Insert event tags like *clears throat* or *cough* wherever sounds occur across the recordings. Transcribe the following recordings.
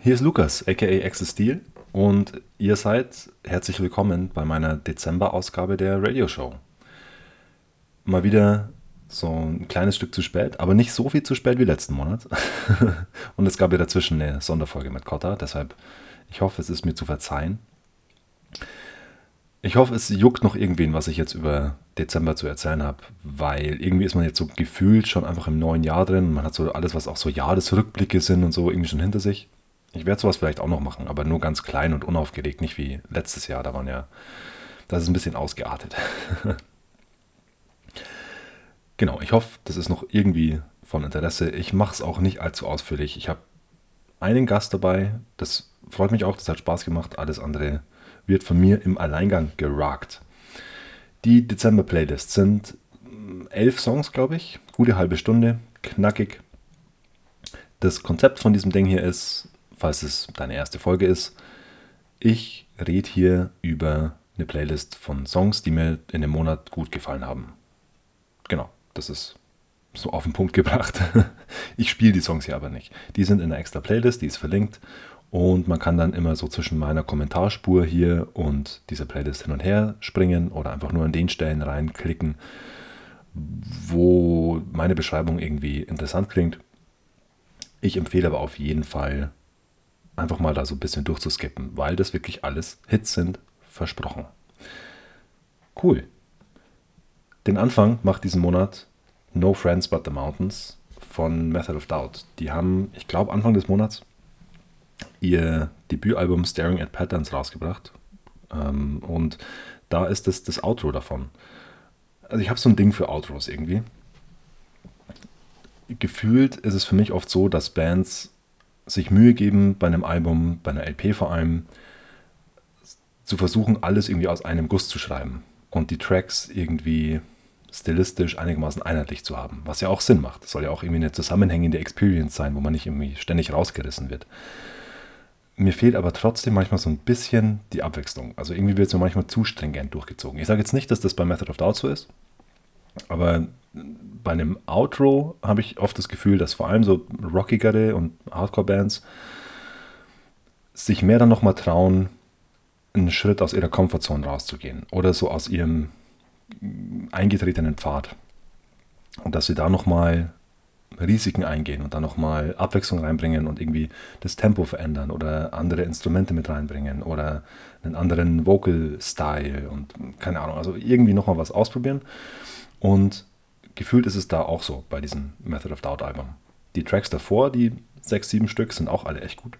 Hi, hier ist Lukas, aka Access Steel, und ihr seid herzlich willkommen bei meiner Dezember-Ausgabe der Radio Show. Mal wieder so ein kleines Stück zu spät, aber nicht so viel zu spät wie letzten Monat. *laughs* und es gab ja dazwischen eine Sonderfolge mit Cotta, deshalb ich hoffe, es ist mir zu verzeihen. Ich hoffe, es juckt noch irgendwen, was ich jetzt über Dezember zu erzählen habe, weil irgendwie ist man jetzt so gefühlt schon einfach im neuen Jahr drin. Man hat so alles, was auch so Jahresrückblicke sind und so irgendwie schon hinter sich. Ich werde sowas vielleicht auch noch machen, aber nur ganz klein und unaufgeregt, nicht wie letztes Jahr. Da waren ja, das ist ein bisschen ausgeartet. *laughs* genau, ich hoffe, das ist noch irgendwie von Interesse. Ich mache es auch nicht allzu ausführlich. Ich habe einen Gast dabei, das freut mich auch, das hat Spaß gemacht. Alles andere wird von mir im Alleingang gerockt. Die Dezember-Playlists sind mm, elf Songs, glaube ich. Gute halbe Stunde, knackig. Das Konzept von diesem Ding hier ist, falls es deine erste Folge ist, ich rede hier über eine Playlist von Songs, die mir in dem Monat gut gefallen haben. Genau, das ist so auf den Punkt gebracht. *laughs* Ich spiele die Songs hier aber nicht. Die sind in einer extra Playlist, die ist verlinkt und man kann dann immer so zwischen meiner Kommentarspur hier und dieser Playlist hin und her springen oder einfach nur an den Stellen reinklicken, wo meine Beschreibung irgendwie interessant klingt. Ich empfehle aber auf jeden Fall einfach mal da so ein bisschen durchzuskippen, weil das wirklich alles Hits sind, versprochen. Cool. Den Anfang macht diesen Monat No Friends But the Mountains von Method of Doubt. Die haben, ich glaube, Anfang des Monats ihr Debütalbum Staring at Patterns rausgebracht. Ähm, und da ist das das Outro davon. Also ich habe so ein Ding für Outros irgendwie. Gefühlt ist es für mich oft so, dass Bands sich Mühe geben bei einem Album, bei einer LP vor allem, zu versuchen, alles irgendwie aus einem Guss zu schreiben und die Tracks irgendwie stilistisch einigermaßen einheitlich zu haben, was ja auch Sinn macht. Das soll ja auch irgendwie eine zusammenhängende Experience sein, wo man nicht irgendwie ständig rausgerissen wird. Mir fehlt aber trotzdem manchmal so ein bisschen die Abwechslung. Also irgendwie wird es mir manchmal zu stringent durchgezogen. Ich sage jetzt nicht, dass das bei Method of Doubt so ist, aber bei einem Outro habe ich oft das Gefühl, dass vor allem so rockigere und Hardcore-Bands sich mehr dann nochmal trauen, einen Schritt aus ihrer Komfortzone rauszugehen oder so aus ihrem eingetretenen Pfad. Und dass sie da nochmal Risiken eingehen und dann nochmal Abwechslung reinbringen und irgendwie das Tempo verändern oder andere Instrumente mit reinbringen oder einen anderen Vocal-Style und keine Ahnung, also irgendwie nochmal was ausprobieren. Und gefühlt ist es da auch so bei diesem Method of Doubt Album. Die Tracks davor, die sechs, sieben Stück, sind auch alle echt gut.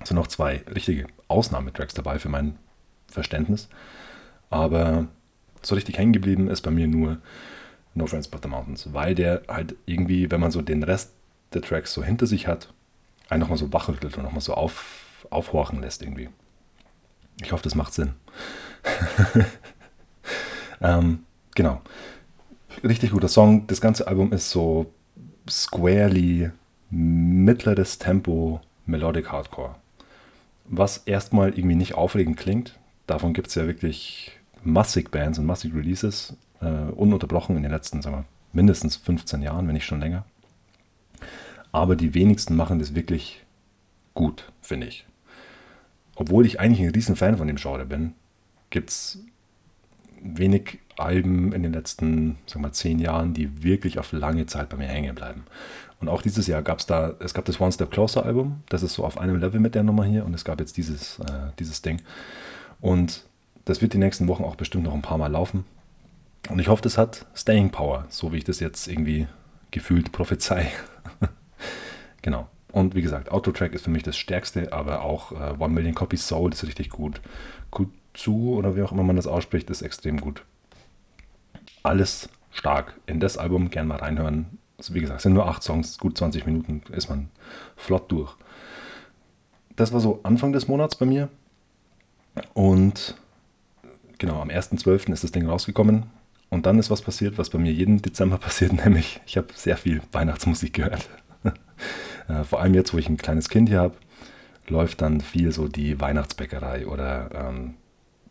Es sind noch zwei richtige Ausnahmetracks dabei für mein Verständnis. Aber so richtig hängen geblieben ist bei mir nur No Friends But the Mountains, weil der halt irgendwie, wenn man so den Rest der Tracks so hinter sich hat, einen nochmal so wachrüttelt und nochmal so auf, aufhorchen lässt irgendwie. Ich hoffe, das macht Sinn. *laughs* ähm, genau. Richtig guter Song. Das ganze Album ist so squarely mittleres Tempo Melodic Hardcore. Was erstmal irgendwie nicht aufregend klingt. Davon gibt es ja wirklich massig Bands und massig Releases äh, ununterbrochen in den letzten, sagen wir, mindestens 15 Jahren, wenn nicht schon länger. Aber die wenigsten machen das wirklich gut, finde ich. Obwohl ich eigentlich ein riesen Fan von dem Genre bin, gibt es wenig Alben in den letzten, sagen wir, zehn Jahren, die wirklich auf lange Zeit bei mir hängen bleiben. Und auch dieses Jahr gab es da, es gab das One Step Closer Album, das ist so auf einem Level mit der Nummer hier und es gab jetzt dieses, äh, dieses Ding. Und das wird die nächsten Wochen auch bestimmt noch ein paar Mal laufen. Und ich hoffe, das hat Staying Power, so wie ich das jetzt irgendwie gefühlt prophezei. *laughs* genau. Und wie gesagt, Autotrack ist für mich das stärkste, aber auch äh, One Million Copies Soul ist richtig gut. Kutsu oder wie auch immer man das ausspricht, ist extrem gut. Alles stark. In das Album gern mal reinhören. Also wie gesagt, sind nur acht Songs, gut 20 Minuten ist man flott durch. Das war so Anfang des Monats bei mir. Und genau, am 1.12. ist das Ding rausgekommen. Und dann ist was passiert, was bei mir jeden Dezember *laughs* passiert, nämlich ich habe sehr viel Weihnachtsmusik gehört. *laughs* Äh, vor allem jetzt, wo ich ein kleines Kind hier habe, läuft dann viel so die Weihnachtsbäckerei oder ähm,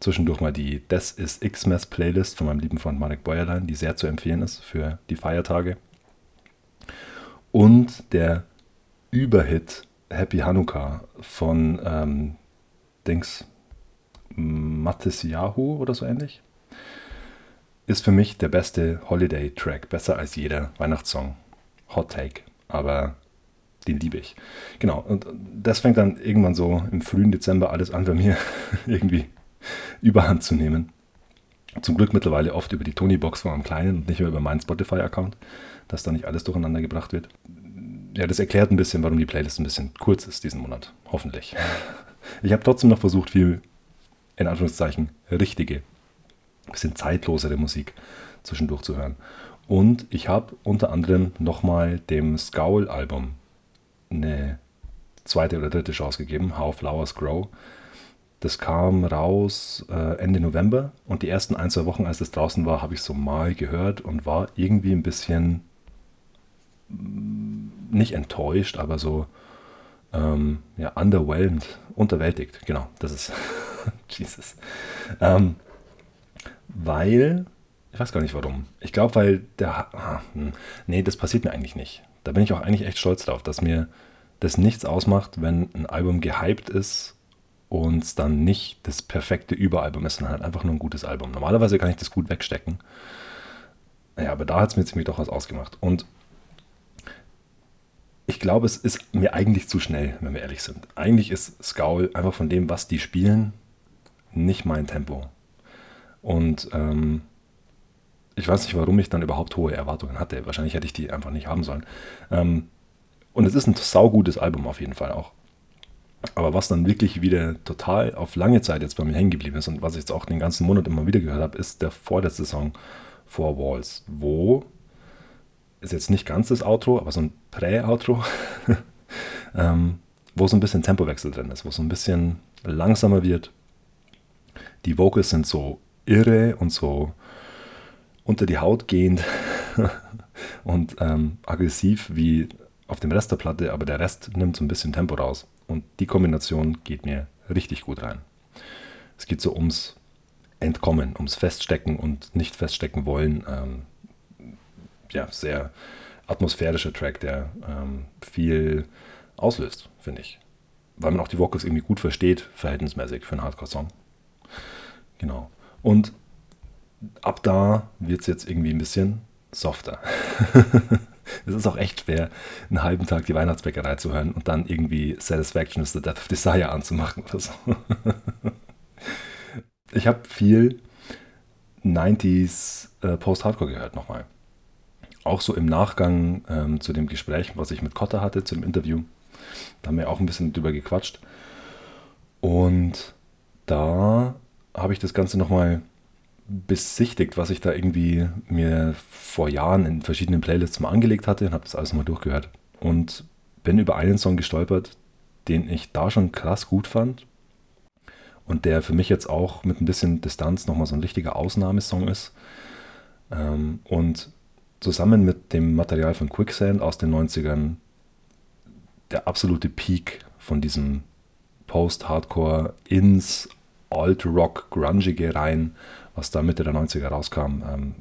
zwischendurch mal die Das ist Xmas Playlist von meinem lieben Freund Marek Bäuerlein, die sehr zu empfehlen ist für die Feiertage. Und der Überhit Happy Hanukkah von ähm, Dings Yahoo oder so ähnlich. Ist für mich der beste Holiday-Track, besser als jeder Weihnachtssong. Hot Take, aber den liebe ich. Genau, und das fängt dann irgendwann so im frühen Dezember alles an bei mir *laughs* irgendwie überhand zu nehmen. Zum Glück mittlerweile oft über die Tony-Box von meinem Kleinen und nicht mehr über meinen Spotify-Account, dass da nicht alles durcheinander gebracht wird. Ja, das erklärt ein bisschen, warum die Playlist ein bisschen kurz ist diesen Monat. Hoffentlich. Ich habe trotzdem noch versucht, viel, in Anführungszeichen, richtige, bisschen zeitlosere Musik zwischendurch zu hören. Und ich habe unter anderem nochmal dem Scowl-Album eine zweite oder dritte Chance gegeben, How Flowers Grow. Das kam raus äh, Ende November und die ersten ein, zwei Wochen, als es draußen war, habe ich so mal gehört und war irgendwie ein bisschen mm, nicht enttäuscht, aber so ähm, ja, underwhelmed, unterwältigt. Genau, das ist *laughs* Jesus. Ähm, weil, ich weiß gar nicht warum. Ich glaube, weil der, ah, nee, das passiert mir eigentlich nicht. Da bin ich auch eigentlich echt stolz drauf, dass mir das nichts ausmacht, wenn ein Album gehypt ist und dann nicht das perfekte Überalbum ist, sondern halt einfach nur ein gutes Album. Normalerweise kann ich das gut wegstecken. Ja, aber da hat es mir ziemlich doch was ausgemacht. Und ich glaube, es ist mir eigentlich zu schnell, wenn wir ehrlich sind. Eigentlich ist Scowl einfach von dem, was die spielen, nicht mein Tempo. Und ähm, ich weiß nicht, warum ich dann überhaupt hohe Erwartungen hatte. Wahrscheinlich hätte ich die einfach nicht haben sollen. Ähm, und es ist ein saugutes Album auf jeden Fall auch. Aber was dann wirklich wieder total auf lange Zeit jetzt bei mir hängen geblieben ist und was ich jetzt auch den ganzen Monat immer wieder gehört habe, ist der vorletzte Song Four Walls, wo ist jetzt nicht ganz das Outro, aber so ein Prä-Outro, *laughs* ähm, wo so ein bisschen Tempowechsel drin ist, wo so ein bisschen langsamer wird. Die Vocals sind so irre und so unter die Haut gehend *laughs* und ähm, aggressiv wie auf dem Rest der Platte, aber der Rest nimmt so ein bisschen Tempo raus. Und die Kombination geht mir richtig gut rein. Es geht so ums Entkommen, ums Feststecken und nicht feststecken wollen. Ähm, ja, sehr atmosphärischer Track, der ähm, viel auslöst, finde ich. Weil man auch die Vocals irgendwie gut versteht, verhältnismäßig für einen Hardcore-Song. Genau. Und ab da wird es jetzt irgendwie ein bisschen softer. *laughs* *laughs* es ist auch echt schwer, einen halben Tag die Weihnachtsbäckerei zu hören und dann irgendwie Satisfaction is the Death of Desire anzumachen oder so. *laughs* ich habe viel 90s äh, Post-Hardcore gehört nochmal. Auch so im Nachgang ähm, zu dem Gespräch, was ich mit Kotter hatte, zu dem Interview. Da haben wir auch ein bisschen drüber gequatscht. Und da habe ich das Ganze nochmal besichtigt, was ich da irgendwie mir vor Jahren in verschiedenen Playlists mal angelegt hatte und habe das alles mal durchgehört. Und bin über einen Song gestolpert, den ich da schon krass gut fand und der für mich jetzt auch mit ein bisschen Distanz nochmal so ein richtiger Ausnahmesong ist. Ähm, und zusammen mit dem Material von Quicksand aus den 90ern der absolute Peak von diesem Post-Hardcore ins Alt-Rock, Grungige rein was da Mitte der 90er rauskam, ähm,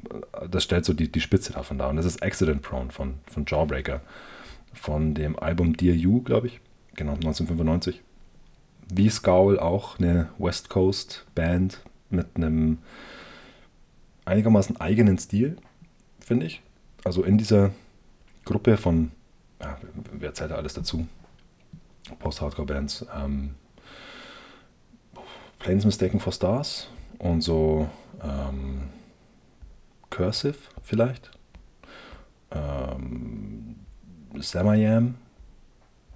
das stellt so die, die Spitze davon dar. Und das ist Accident Prone von, von Jawbreaker, von dem Album Dear You, glaube ich, genau, 1995. Wie Scowl auch eine West Coast Band mit einem einigermaßen eigenen Stil, finde ich. Also in dieser Gruppe von, ja, wer zählt da alles dazu? Post-Hardcore-Bands. Ähm, Planes Mistaken for Stars und so ähm, Cursive vielleicht. Ähm, Samayam.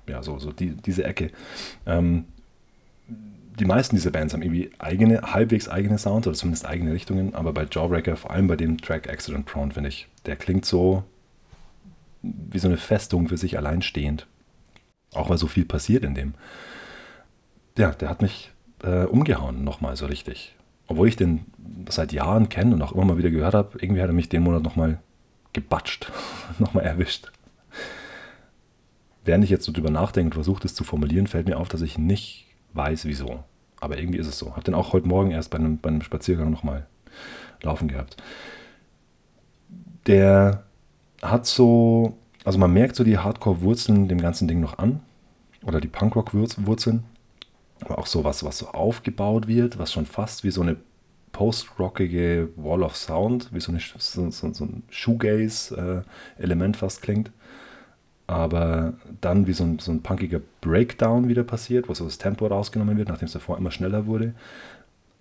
Ja, so, so die, diese Ecke. Ähm, die meisten dieser Bands haben irgendwie eigene, halbwegs eigene Sounds oder zumindest eigene Richtungen, aber bei Jawbreaker, vor allem bei dem Track Accident Prone, finde ich, der klingt so wie so eine Festung für sich allein stehend. Auch weil so viel passiert in dem. Ja, der hat mich äh, umgehauen nochmal so richtig obwohl ich den seit Jahren kenne und auch immer mal wieder gehört habe, irgendwie hat er mich den Monat nochmal gebatscht, *laughs* nochmal erwischt. Während ich jetzt so drüber nachdenke und versuche, das zu formulieren, fällt mir auf, dass ich nicht weiß, wieso. Aber irgendwie ist es so. Habe den auch heute Morgen erst bei einem, bei einem Spaziergang nochmal laufen gehabt. Der hat so, also man merkt so die Hardcore-Wurzeln dem ganzen Ding noch an. oder die Punkrock-Wurzeln. Aber auch so was, so aufgebaut wird, was schon fast wie so eine post-rockige Wall of Sound, wie so, eine, so, so, so ein Shoegaze-Element fast klingt. Aber dann wie so ein, so ein punkiger Breakdown wieder passiert, wo so das Tempo rausgenommen wird, nachdem es davor immer schneller wurde.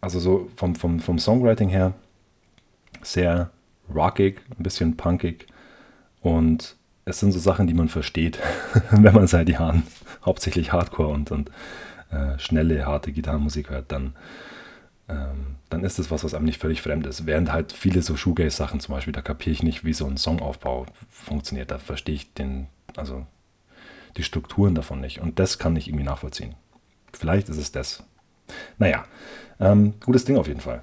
Also so vom, vom, vom Songwriting her sehr rockig, ein bisschen punkig und es sind so Sachen, die man versteht, *laughs* wenn man seit Jahren hauptsächlich Hardcore und, und äh, schnelle, harte Gitarrenmusik hört, dann, ähm, dann ist das was, was einem nicht völlig fremd ist. Während halt viele so Shoegaze-Sachen zum Beispiel, da kapiere ich nicht, wie so ein Songaufbau funktioniert. Da verstehe ich den, also die Strukturen davon nicht. Und das kann ich irgendwie nachvollziehen. Vielleicht ist es das. Naja, ähm, gutes Ding auf jeden Fall.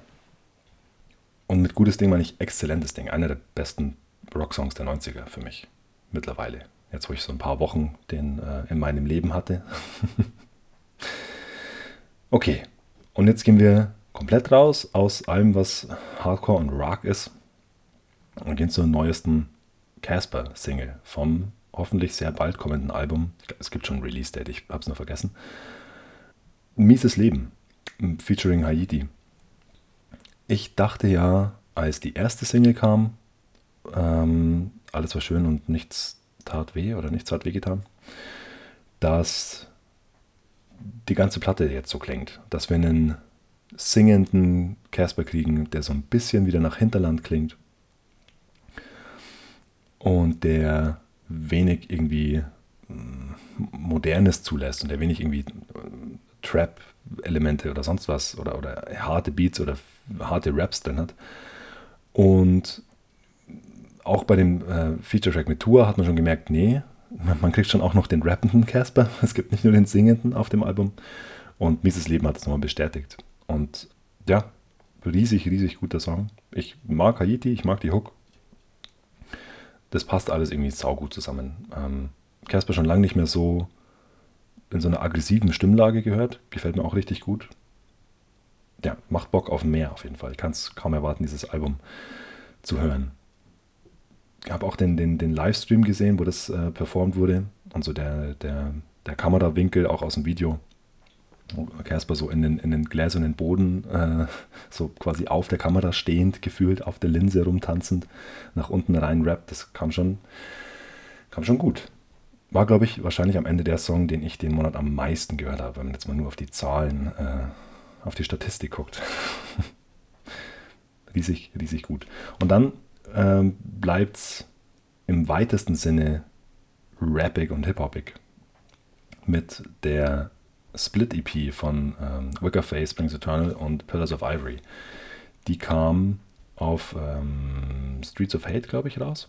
Und mit gutes Ding meine ich exzellentes Ding. Einer der besten Rocksongs der 90er für mich mittlerweile. Jetzt, wo ich so ein paar Wochen den äh, in meinem Leben hatte. *laughs* okay, und jetzt gehen wir komplett raus aus allem, was Hardcore und Rock ist und gehen zur neuesten Casper-Single vom hoffentlich sehr bald kommenden Album. Es gibt schon ein Release-Date, ich habe es nur vergessen. Mieses Leben, featuring Haiti. Ich dachte ja, als die erste Single kam, ähm, alles war schön und nichts tat weh oder nichts hat wehgetan, dass die ganze Platte jetzt so klingt. Dass wir einen singenden Casper kriegen, der so ein bisschen wieder nach Hinterland klingt und der wenig irgendwie mm, Modernes zulässt und der wenig irgendwie äh, Trap-Elemente oder sonst was oder, oder harte Beats oder harte Raps drin hat. Und auch bei dem äh, Feature-Track mit Tour hat man schon gemerkt, nee, man, kriegt schon auch noch den rappenden Casper. *laughs* Es gibt nicht nur den singenden auf dem Album. Und Mieses Leben hat das nochmal bestätigt. Und ja, riesig, riesig guter Song. Ich mag Haiti, ich mag die Hook. Das passt alles irgendwie saugut zusammen. Ähm, Casper schon lange nicht mehr so in so einer aggressiven Stimmlage gehört. Gefällt mir auch richtig gut. Ja, macht Bock auf mehr auf jeden Fall. Ich kann es kaum erwarten, dieses Album zu hören habe auch den, den, den Livestream gesehen, wo das äh, performt wurde. Und so der, der, der Kamerawinkel auch aus dem Video. Casper so in den, in den gläsernen Boden, äh, so quasi auf der Kamera stehend, gefühlt auf der Linse rumtanzend, nach unten rein rappt. Das kam schon, kam schon gut. War, glaube ich, wahrscheinlich am Ende der Song, den ich den Monat am meisten gehört habe, wenn man jetzt mal nur auf die Zahlen, äh, auf die Statistik guckt. *laughs* riesig, riesig gut. Und dann ähm, bleibt es im weitesten Sinne rappig und hip-hopig. Mit der Split-EP von ähm, Wickerface, Springs Eternal und Pillars of Ivory. Die kam auf ähm, Streets of Hate, glaube ich, raus.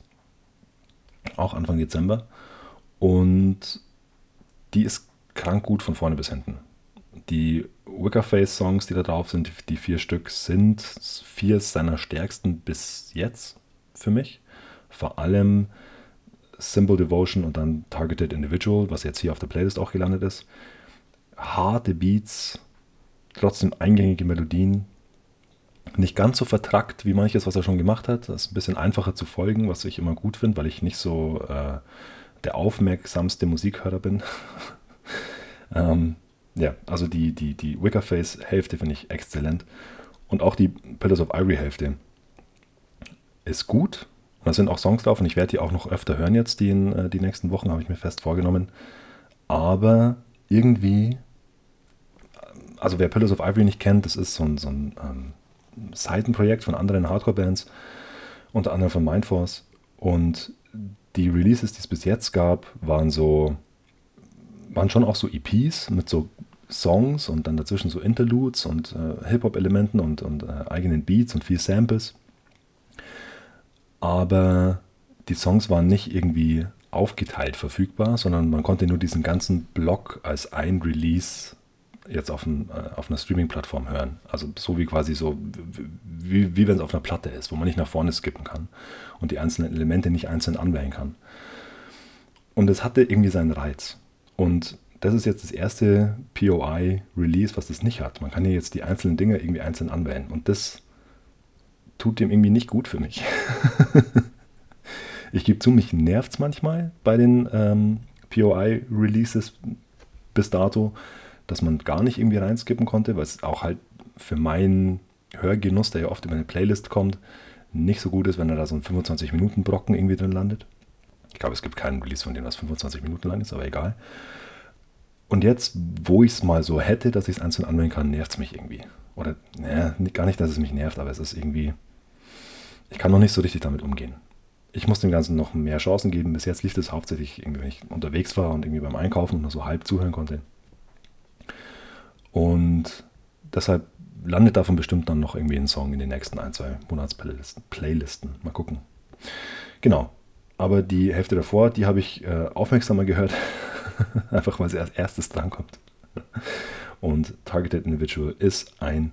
Auch Anfang Dezember. Und die ist krank gut von vorne bis hinten. Die Wickerface-Songs, die da drauf sind, die vier Stück, sind vier seiner stärksten bis jetzt für mich. Vor allem Simple Devotion und dann Targeted Individual, was jetzt hier auf der Playlist auch gelandet ist. Harte Beats, trotzdem eingängige Melodien. Nicht ganz so vertrackt wie manches, was er schon gemacht hat. Das ist ein bisschen einfacher zu folgen, was ich immer gut finde, weil ich nicht so äh, der aufmerksamste Musikhörer bin. *laughs* ähm, ja, also die, die, die Wickerface-Hälfte finde ich exzellent. Und auch die Pillars of Ivory-Hälfte ist gut. Da sind auch Songs drauf und ich werde die auch noch öfter hören jetzt, die, in, äh, die nächsten Wochen, habe ich mir fest vorgenommen. Aber irgendwie, also wer Pillars of Ivory nicht kennt, das ist so ein, so ein ähm, Seitenprojekt von anderen Hardcore-Bands, unter anderem von Mindforce. Und die Releases, die es bis jetzt gab, waren so, waren schon auch so EPs mit so Songs und dann dazwischen so Interludes und äh, Hip-Hop-Elementen und, und äh, eigenen Beats und viel Samples aber die Songs waren nicht irgendwie aufgeteilt verfügbar, sondern man konnte nur diesen ganzen Block als ein Release jetzt auf, ein, äh, auf einer Streaming-Plattform hören. Also so wie quasi so, wie, wie wenn es auf einer Platte ist, wo man nicht nach vorne skippen kann und die einzelnen Elemente nicht einzeln anwählen kann. Und es hatte irgendwie seinen Reiz. Und das ist jetzt das erste POI-Release, was das nicht hat. Man kann hier jetzt die einzelnen Dinge irgendwie einzeln anwählen. Und das tut dem irgendwie nicht gut für mich. *laughs* ich gebe zu, mich nervt es manchmal bei den ähm, POI-Releases, bis dato, dass man gar nicht irgendwie reinskippen konnte, weil es auch halt für meinen Hörgenuss, der ja oft über eine Playlist kommt, nicht so gut ist, wenn er da so ein 25-Minuten-Brocken irgendwie drin landet. Ich glaube, es gibt keinen Release von dem, was 25 Minuten lang ist, aber egal. Und jetzt, wo ich es mal so hätte, dass ich es einzeln anwenden kann, nervt es mich irgendwie. Oder, naja, gar nicht, dass es mich nervt, aber es ist irgendwie, ich kann noch nicht so richtig damit umgehen. Ich muss dem Ganzen noch mehr Chancen geben. Bis jetzt lief es hauptsächlich, irgendwie, wenn ich unterwegs war und irgendwie beim Einkaufen und nur so halb zuhören konnte. Und deshalb landet davon bestimmt dann noch irgendwie ein Song in den nächsten ein, zwei Monatsplaylisten. Mal gucken. Genau. Aber die Hälfte davor, die habe ich äh, aufmerksamer gehört. *laughs* Einfach weil sie als erstes drankommt. Und Targeted Individual ist ein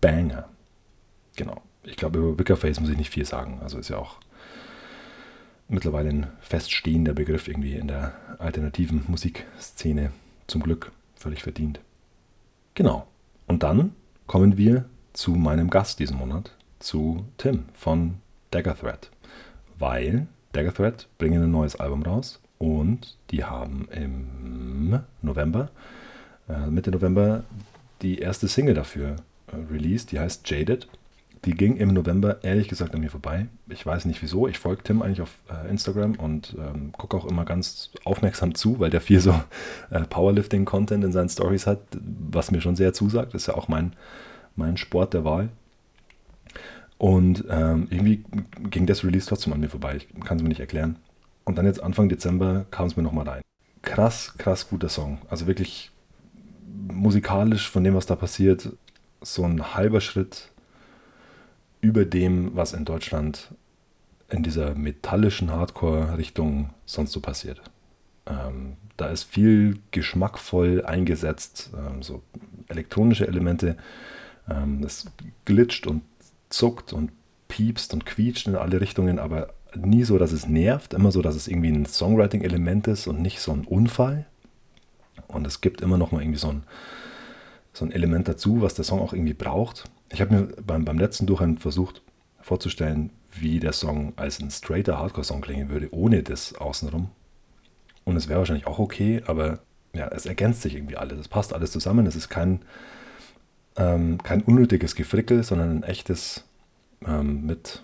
Banger. Genau. Ich glaube, über Wickerface muss ich nicht viel sagen. Also ist ja auch mittlerweile ein feststehender Begriff irgendwie in der alternativen Musikszene. Zum Glück völlig verdient. Genau. Und dann kommen wir zu meinem Gast diesen Monat, zu Tim von Dagger Thread. Weil Dagger Thread bringen ein neues Album raus und die haben im November, äh, Mitte November, die erste Single dafür äh, released, die heißt Jaded. Die ging im November ehrlich gesagt an mir vorbei. Ich weiß nicht wieso. Ich folge Tim eigentlich auf äh, Instagram und ähm, gucke auch immer ganz aufmerksam zu, weil der viel so äh, Powerlifting-Content in seinen Stories hat, was mir schon sehr zusagt. Das ist ja auch mein, mein Sport der Wahl. Und ähm, irgendwie ging das Release trotzdem an mir vorbei. Ich kann es mir nicht erklären. Und dann jetzt Anfang Dezember kam es mir nochmal rein. Krass, krass guter Song. Also wirklich musikalisch von dem, was da passiert, so ein halber Schritt über dem, was in Deutschland in dieser metallischen Hardcore-Richtung sonst so passiert. Ähm, da ist viel geschmackvoll eingesetzt, ähm, so elektronische Elemente. Ähm, es glitscht und zuckt und piepst und quietscht in alle Richtungen, aber nie so, dass es nervt, immer so, dass es irgendwie ein Songwriting-Element ist und nicht so ein Unfall. Und es gibt immer noch mal irgendwie so ein, so ein Element dazu, was der Song auch irgendwie braucht. Ich habe mir beim, beim letzten Durchhören versucht vorzustellen, wie der Song als ein straighter Hardcore-Song klingen würde, ohne das außenrum. Und es wäre wahrscheinlich auch okay, aber ja, es ergänzt sich irgendwie alles. Es passt alles zusammen. Es ist kein, ähm, kein unnötiges Gefrickel, sondern ein echtes ähm, mit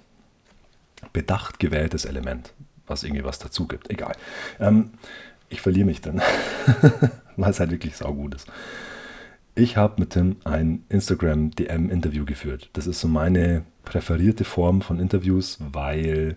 bedacht gewähltes Element, was irgendwie was dazu gibt. Egal. Ähm, ich verliere mich dann, *laughs* weil es halt wirklich saugut ist. Ich habe mit Tim ein Instagram-DM-Interview geführt. Das ist so meine präferierte Form von Interviews, weil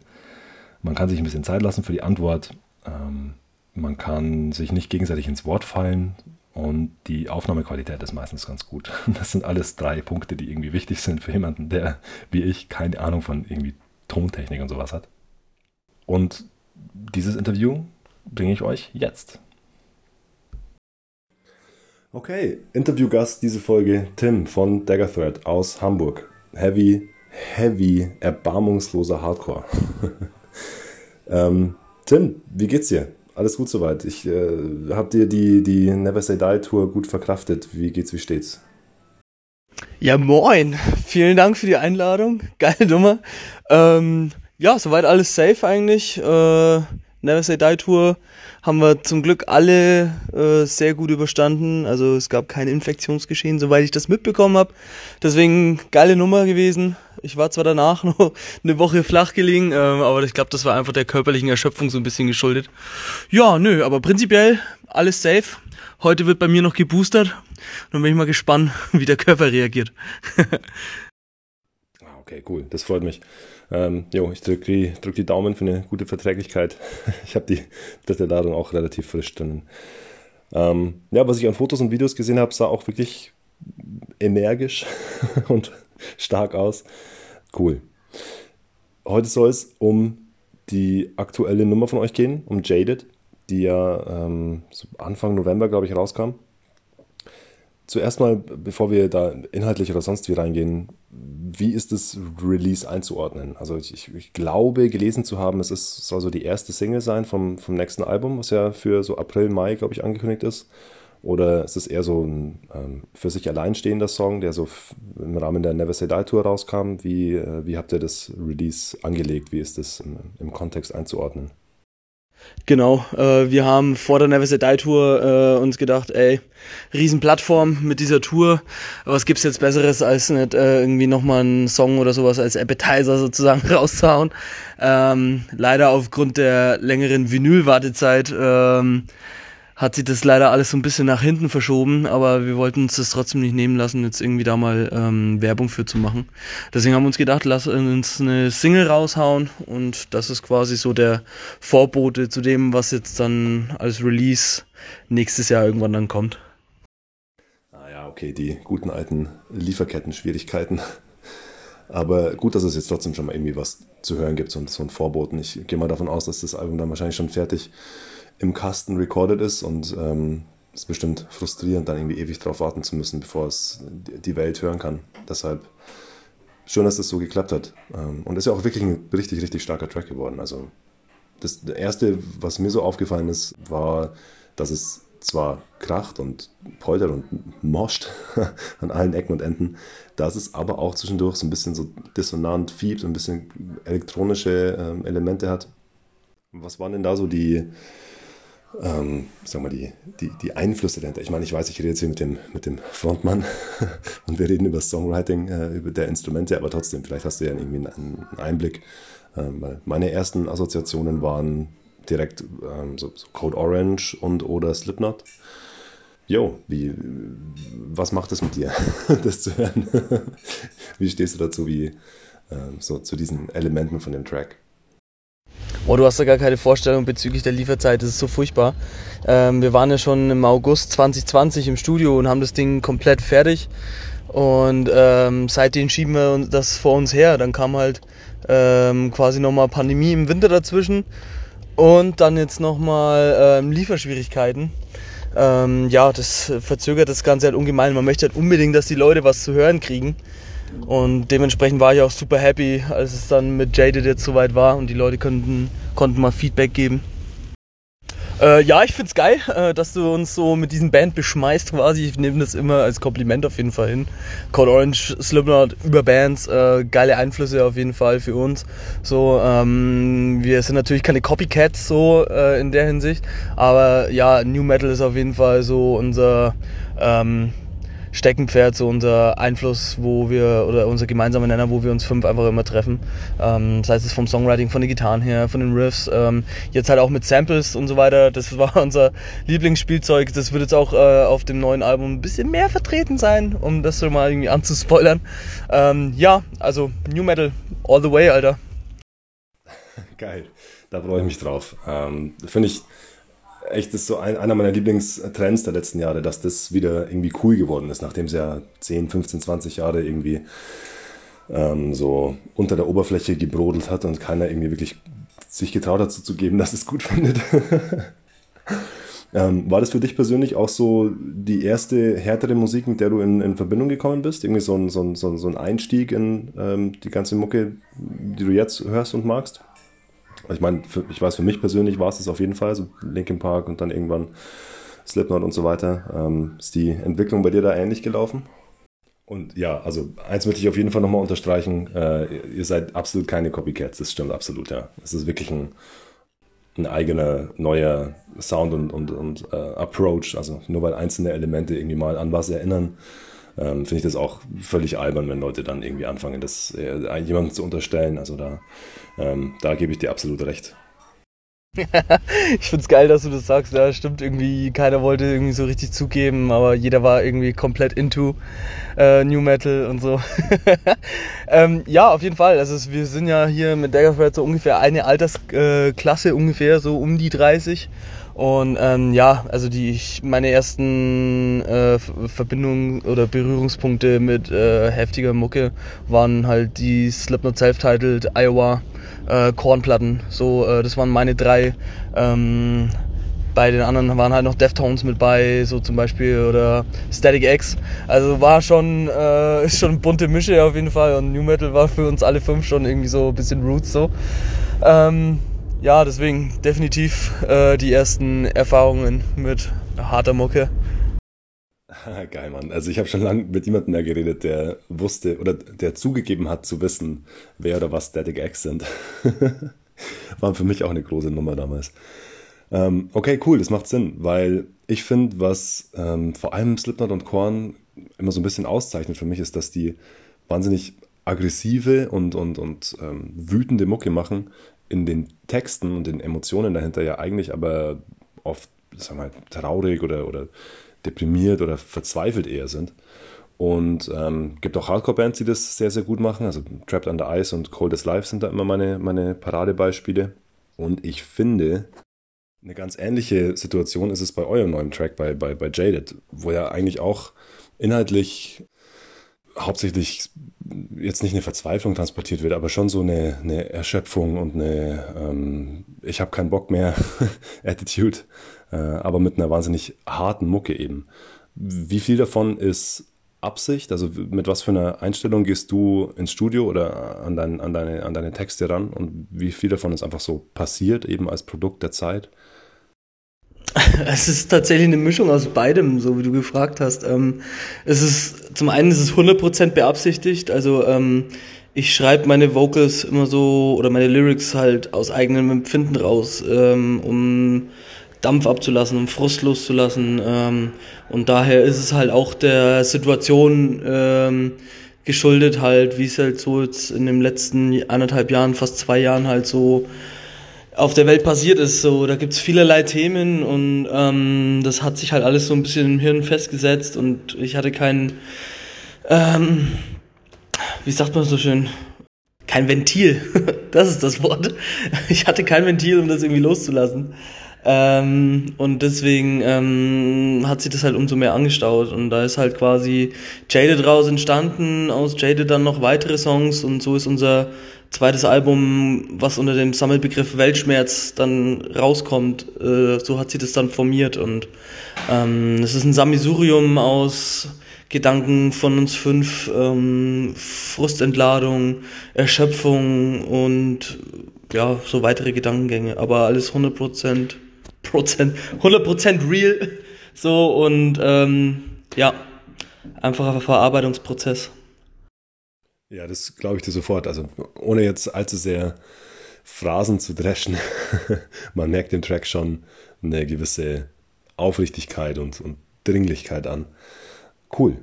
man kann sich ein bisschen Zeit lassen für die Antwort. Ähm, man kann sich nicht gegenseitig ins Wort fallen und die Aufnahmequalität ist meistens ganz gut. *laughs* Das sind alles drei Punkte, die irgendwie wichtig sind für jemanden, der wie ich keine Ahnung von irgendwie Tontechnik und sowas hat. Und dieses Interview bringe ich euch jetzt. Okay, Interviewgast diese Folge Tim von Dagger Thread aus Hamburg. Heavy, heavy, erbarmungsloser Hardcore. *laughs* ähm, Tim, wie geht's dir? Alles gut soweit. Ich äh, hab dir die, die Never Say Die Tour gut verkraftet. Wie geht's, wie steht's? Ja, moin. Vielen Dank für die Einladung. *laughs* Geile Nummer. Ähm, ja, soweit alles safe eigentlich. Äh, Never Say Die Tour haben wir zum Glück alle äh, sehr gut überstanden. Also es gab kein Infektionsgeschehen, soweit ich das mitbekommen habe. Deswegen geile Nummer gewesen. Ich war zwar danach *laughs* noch eine Woche flach gelegen, ähm, aber ich glaube, das war einfach der körperlichen Erschöpfung so ein bisschen geschuldet. Ja, nö, aber prinzipiell alles safe. Heute wird bei mir noch geboostert. Dann bin ich mal gespannt, *laughs* wie der Körper reagiert. *laughs* Okay, cool. Das freut mich. Ähm, jo, ich drücke die, drück die Daumen für eine gute Verträglichkeit. *laughs* Ich habe die dritte Ladung auch relativ frisch drin. Ähm, ja, was ich an Fotos und Videos gesehen habe, sah auch wirklich energisch *laughs* und stark aus. Cool. Heute soll es um die aktuelle Nummer von euch gehen, um Jaded die ja ähm, so Anfang November, glaube ich, rauskam. Zuerst mal, bevor wir da inhaltlich oder sonst wie reingehen, wie ist das Release einzuordnen? Also ich, ich, glaube, gelesen zu haben, es ist, soll so die erste Single sein vom, vom nächsten Album, was ja für so April, Mai, glaube ich, angekündigt ist. Oder ist es eher so ein ähm, für sich alleinstehender Song, der so im Rahmen der Never Say Die Tour rauskam? Wie, äh, wie habt ihr das Release angelegt? Wie ist das im, im Kontext einzuordnen? Genau, äh, wir haben vor der Never Say Die Tour äh, uns gedacht, ey, Riesenplattform mit dieser Tour, was gibt's jetzt Besseres, als nicht äh, irgendwie nochmal einen Song oder sowas als Appetizer sozusagen *laughs* rauszuhauen. Ähm, leider aufgrund der längeren Vinyl-Wartezeit ähm, hat sich das leider alles so ein bisschen nach hinten verschoben, aber wir wollten uns das trotzdem nicht nehmen lassen, jetzt irgendwie da mal ähm, Werbung für zu machen. Deswegen haben wir uns gedacht, lass uns eine Single raushauen und das ist quasi so der Vorbote zu dem, was jetzt dann als Release nächstes Jahr irgendwann dann kommt. Ah ja, okay, die guten alten Lieferketten-Schwierigkeiten. Aber gut, dass es jetzt trotzdem schon mal irgendwie was zu hören gibt, so ein Vorboten. Ich gehe mal davon aus, dass das Album dann wahrscheinlich schon fertig ist im Kasten recorded ist und ähm, ist bestimmt frustrierend, dann irgendwie ewig drauf warten zu müssen, bevor es die Welt hören kann. Deshalb schön, dass das so geklappt hat. Ähm, und ist ja auch wirklich ein richtig, richtig starker Track geworden. Also das erste, was mir so aufgefallen ist, war, dass es zwar kracht und poltert und moscht *laughs* an allen Ecken und Enden, dass es aber auch zwischendurch so ein bisschen so dissonant fiebt, ein bisschen elektronische ähm, Elemente hat. Was waren denn da so die, ähm, sagen wir, die, die, die Einflüsse dahinter. Ich meine, ich weiß, ich rede jetzt hier mit dem, mit dem Frontmann *laughs* und wir reden über Songwriting, äh, über der Instrumente, aber trotzdem, vielleicht hast du ja irgendwie einen Einblick. Ähm, meine ersten Assoziationen waren direkt ähm, so, so, Code Orange und oder Slipknot. Jo, wie, was macht es mit dir, *laughs* das zu hören? *laughs* wie stehst du dazu, wie, ähm, so, zu diesen Elementen von dem Track? Oh, du hast da gar keine Vorstellung bezüglich der Lieferzeit, das ist so furchtbar. Ähm, wir waren ja schon im August 2020 im Studio und haben das Ding komplett fertig. Und ähm, seitdem schieben wir das vor uns her. Dann kam halt ähm, quasi nochmal Pandemie im Winter dazwischen und dann jetzt nochmal ähm, Lieferschwierigkeiten. Ähm, ja, das verzögert das Ganze halt ungemein. Man möchte halt unbedingt, dass die Leute was zu hören kriegen. Und dementsprechend war ich auch super happy, als es dann mit Jaded jetzt soweit war und die Leute konnten, konnten mal Feedback geben. Äh, ja, ich find's geil, äh, dass du uns so mit diesem Band beschmeißt quasi. Ich nehme das immer als Kompliment auf jeden Fall hin. Code Orange, Slipknot, über Bands, äh, geile Einflüsse auf jeden Fall für uns. So, ähm, wir sind natürlich keine Copycats so äh, in der Hinsicht, aber ja, New Metal ist auf jeden Fall so unser ähm, Steckenpferd, so unser Einfluss, wo wir, oder unser gemeinsamer Nenner, wo wir uns fünf einfach immer treffen. Ähm, sei es vom Songwriting, von den Gitarren her, von den Riffs, ähm, jetzt halt auch mit Samples und so weiter. Das war *laughs* unser Lieblingsspielzeug. Das wird jetzt auch äh, auf dem neuen Album ein bisschen mehr vertreten sein, um das so mal irgendwie anzuspoilern. Ähm, ja, also New Metal all the way, Alter. *laughs* Geil, da freue ich mich drauf. Ähm, Finde ich echt ist so ein, einer meiner Lieblingstrends der letzten Jahre, dass das wieder irgendwie cool geworden ist, nachdem es ja 10, 15, 20 Jahre irgendwie ähm, so unter der Oberfläche gebrodelt hat und keiner irgendwie wirklich sich getraut hat zuzugeben, dass es gut *laughs* findet. ähm, war das für dich persönlich auch so die erste härtere Musik, mit der du in, in Verbindung gekommen bist? Irgendwie so ein, so ein, so ein Einstieg in ähm, die ganze Mucke, die du jetzt hörst und magst? Ich meine, für, ich weiß, für mich persönlich war es das auf jeden Fall, so Linkin Park und dann irgendwann Slipknot und so weiter. Ähm, ist die Entwicklung bei dir da ähnlich gelaufen? Und ja, also eins möchte ich auf jeden Fall nochmal unterstreichen, äh, ihr seid absolut keine Copycats, das stimmt absolut, ja. Es ist wirklich ein, ein eigener, neuer Sound und, und, und äh, Approach, also nur weil einzelne Elemente irgendwie mal an was erinnern, ähm, finde ich das auch völlig albern, wenn Leute dann irgendwie anfangen, das äh, jemandem zu unterstellen. Also da, ähm, da gebe ich dir absolut recht. *laughs* ich finde es geil, dass du das sagst. Ja, stimmt irgendwie. Keiner wollte irgendwie so richtig zugeben, aber jeder war irgendwie komplett into äh, New Metal und so. *laughs* ähm, ja, auf jeden Fall. Also wir sind ja hier mit Daggerford so ungefähr eine Altersklasse, äh, ungefähr so um die 30. Und ähm, ja, also die ich, meine ersten äh, Verbindungen oder Berührungspunkte mit äh, heftiger Mucke waren halt die Slipknot Self-Titled, Iowa, äh, Kornplatten. So, äh, das waren meine drei. Ähm, bei den anderen waren halt noch Deftones mit bei, so zum Beispiel, oder Static X. Also war schon, äh, *laughs* schon bunte Mische auf jeden Fall. Und New Metal war für uns alle fünf schon irgendwie so ein bisschen Roots so. Ähm, ja, deswegen definitiv äh, die ersten Erfahrungen mit harter Mucke. *laughs* Geil, Mann. Also ich habe schon lange mit jemandem mehr geredet, der wusste oder der zugegeben hat zu wissen, wer oder was Static X sind. *laughs* War für mich auch eine große Nummer damals. Ähm, okay, cool, das macht Sinn, weil ich finde, was ähm, vor allem Slipknot und Korn immer so ein bisschen auszeichnet für mich, ist, dass die wahnsinnig aggressive und, und, und ähm, wütende Mucke machen in den Texten und den Emotionen dahinter ja eigentlich aber oft, sagen wir mal, traurig oder, oder deprimiert oder verzweifelt eher sind. Und ähm, gibt auch Hardcore-Bands, die das sehr, sehr gut machen. Also Trapped Under Ice und Cold as Life sind da immer meine, meine Paradebeispiele. Und ich finde, eine ganz ähnliche Situation ist es bei eurem neuen Track, bei, bei, bei Jaded, wo ja eigentlich auch inhaltlich hauptsächlich jetzt nicht eine Verzweiflung transportiert wird, aber schon so eine, eine Erschöpfung und eine ähm, Ich habe keinen Bock mehr *laughs* Attitude, äh, aber mit einer wahnsinnig harten Mucke eben. Wie viel davon ist Absicht? Also mit was für einer Einstellung gehst du ins Studio oder an, dein, an, deine, an deine Texte ran und wie viel davon ist einfach so passiert, eben als Produkt der Zeit? *laughs* Es ist tatsächlich eine Mischung aus beidem, so wie du gefragt hast. Ähm, es ist, zum einen ist es 100% beabsichtigt, also ähm, ich schreibe meine Vocals immer so oder meine Lyrics halt aus eigenem Empfinden raus, ähm, um Dampf abzulassen, um Frust loszulassen. Ähm, und daher ist es halt auch der Situation ähm, geschuldet, halt, wie es halt so jetzt in den letzten anderthalb Jahren, fast zwei Jahren halt so auf der Welt passiert ist. So, da gibt's vielerlei Themen und ähm, das hat sich halt alles so ein bisschen im Hirn festgesetzt und ich hatte keinen, ähm, wie sagt man so schön, kein Ventil. *laughs* das ist das Wort. Ich hatte kein Ventil, um das irgendwie loszulassen. Ähm, und deswegen ähm, hat sich das halt umso mehr angestaut. Und da ist halt quasi Jaded raus entstanden, aus Jaded dann noch weitere Songs. Und so ist unser zweites Album, was unter dem Sammelbegriff Weltschmerz dann rauskommt, äh, so hat sich das dann formiert. Und ähm, es ist ein Sammelsurium aus Gedanken von uns fünf, ähm, Frustentladung, Erschöpfung und ja, so weitere Gedankengänge, aber alles 100 Prozent, 100% real, so und ähm, ja, einfacher Verarbeitungsprozess. Ja, das glaube ich dir sofort. Also ohne jetzt allzu sehr Phrasen zu dreschen, *laughs* man merkt dem Track schon eine gewisse Aufrichtigkeit und, und Dringlichkeit an. Cool.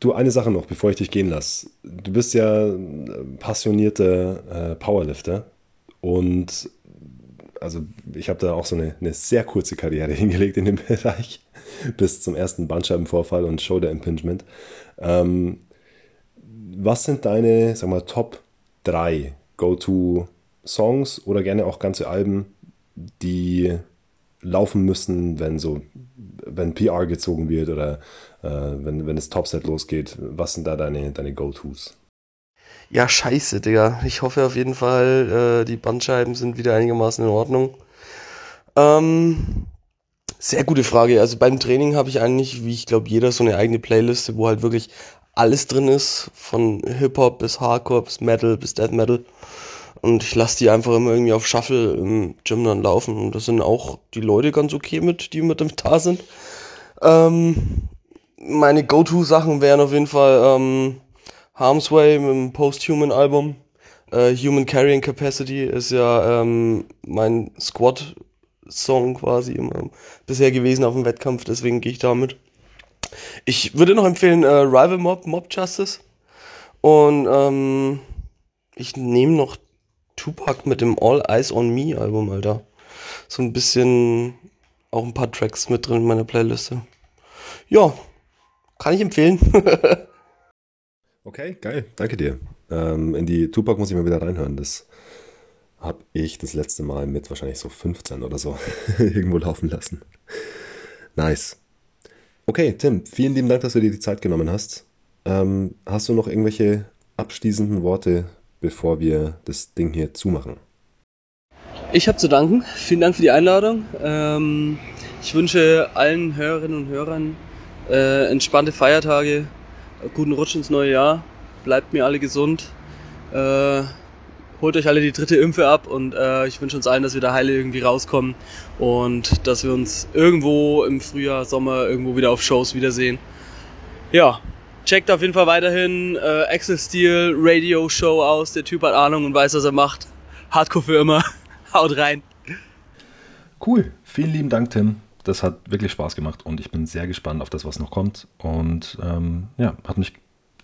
Du, eine Sache noch, bevor ich dich gehen lasse. Du bist ja passionierter äh, Powerlifter und also ich habe da auch so eine, eine sehr kurze Karriere *laughs* hingelegt in dem Bereich bis zum ersten Bandscheibenvorfall und Shoulder Impingement. Ähm, was sind deine, sag mal, Top 3 Go-To-Songs oder gerne auch ganze Alben, die laufen müssen, wenn so, wenn PR gezogen wird oder äh, wenn, wenn das Topset losgeht? Was sind da deine, deine Go-Tos? Ja, scheiße, Digga. Ich hoffe auf jeden Fall, äh, die Bandscheiben sind wieder einigermaßen in Ordnung. Ähm, sehr gute Frage. Also beim Training habe ich eigentlich, wie ich glaube, jeder so eine eigene Playliste, wo halt wirklich alles drin ist, von Hip-Hop bis Hardcore bis Metal bis Death Metal. Und ich lasse die einfach immer irgendwie auf Shuffle im Gym dann laufen. Und das sind auch die Leute ganz okay mit, die mit dem da sind. Ähm, meine Go-To-Sachen wären auf jeden Fall ähm, Harm's Way mit dem Post-Human-Album. Äh, Human Carrying Capacity ist ja ähm, mein Squad-Song quasi immer bisher gewesen auf dem Wettkampf, deswegen gehe ich damit. Ich würde noch empfehlen äh, Rival Mob, Mob Justice. Und ähm, ich nehme noch Tupac mit dem All Eyes on Me Album, Alter. So ein bisschen auch ein paar Tracks mit drin in meiner Playliste. Ja, kann ich empfehlen. *laughs* okay, geil. Danke dir. Ähm, in die Tupac muss ich mal wieder reinhören. Das habe ich das letzte Mal mit wahrscheinlich so 15 oder so *laughs* irgendwo laufen lassen. Nice. Okay, Tim, vielen lieben Dank, dass du dir die Zeit genommen hast. Ähm, hast du noch irgendwelche abschließenden Worte, bevor wir das Ding hier zumachen? Ich habe zu danken. Vielen Dank für die Einladung. Ähm, ich wünsche allen Hörerinnen und Hörern äh, entspannte Feiertage, guten Rutsch ins neue Jahr. Bleibt mir alle gesund. Äh, holt euch alle die dritte Impfe ab und äh, ich wünsche uns allen, dass wir da heile irgendwie rauskommen und dass wir uns irgendwo im Frühjahr, Sommer irgendwo wieder auf Shows wiedersehen. Ja, checkt auf jeden Fall weiterhin äh, Axel Steel Radio Show aus. Der Typ hat Ahnung und weiß, was er macht. Hardcore für immer. *laughs* Haut rein. Cool. Vielen lieben Dank, Tim. Das hat wirklich Spaß gemacht und ich bin sehr gespannt auf das, was noch kommt. Und ähm, ja, hat mich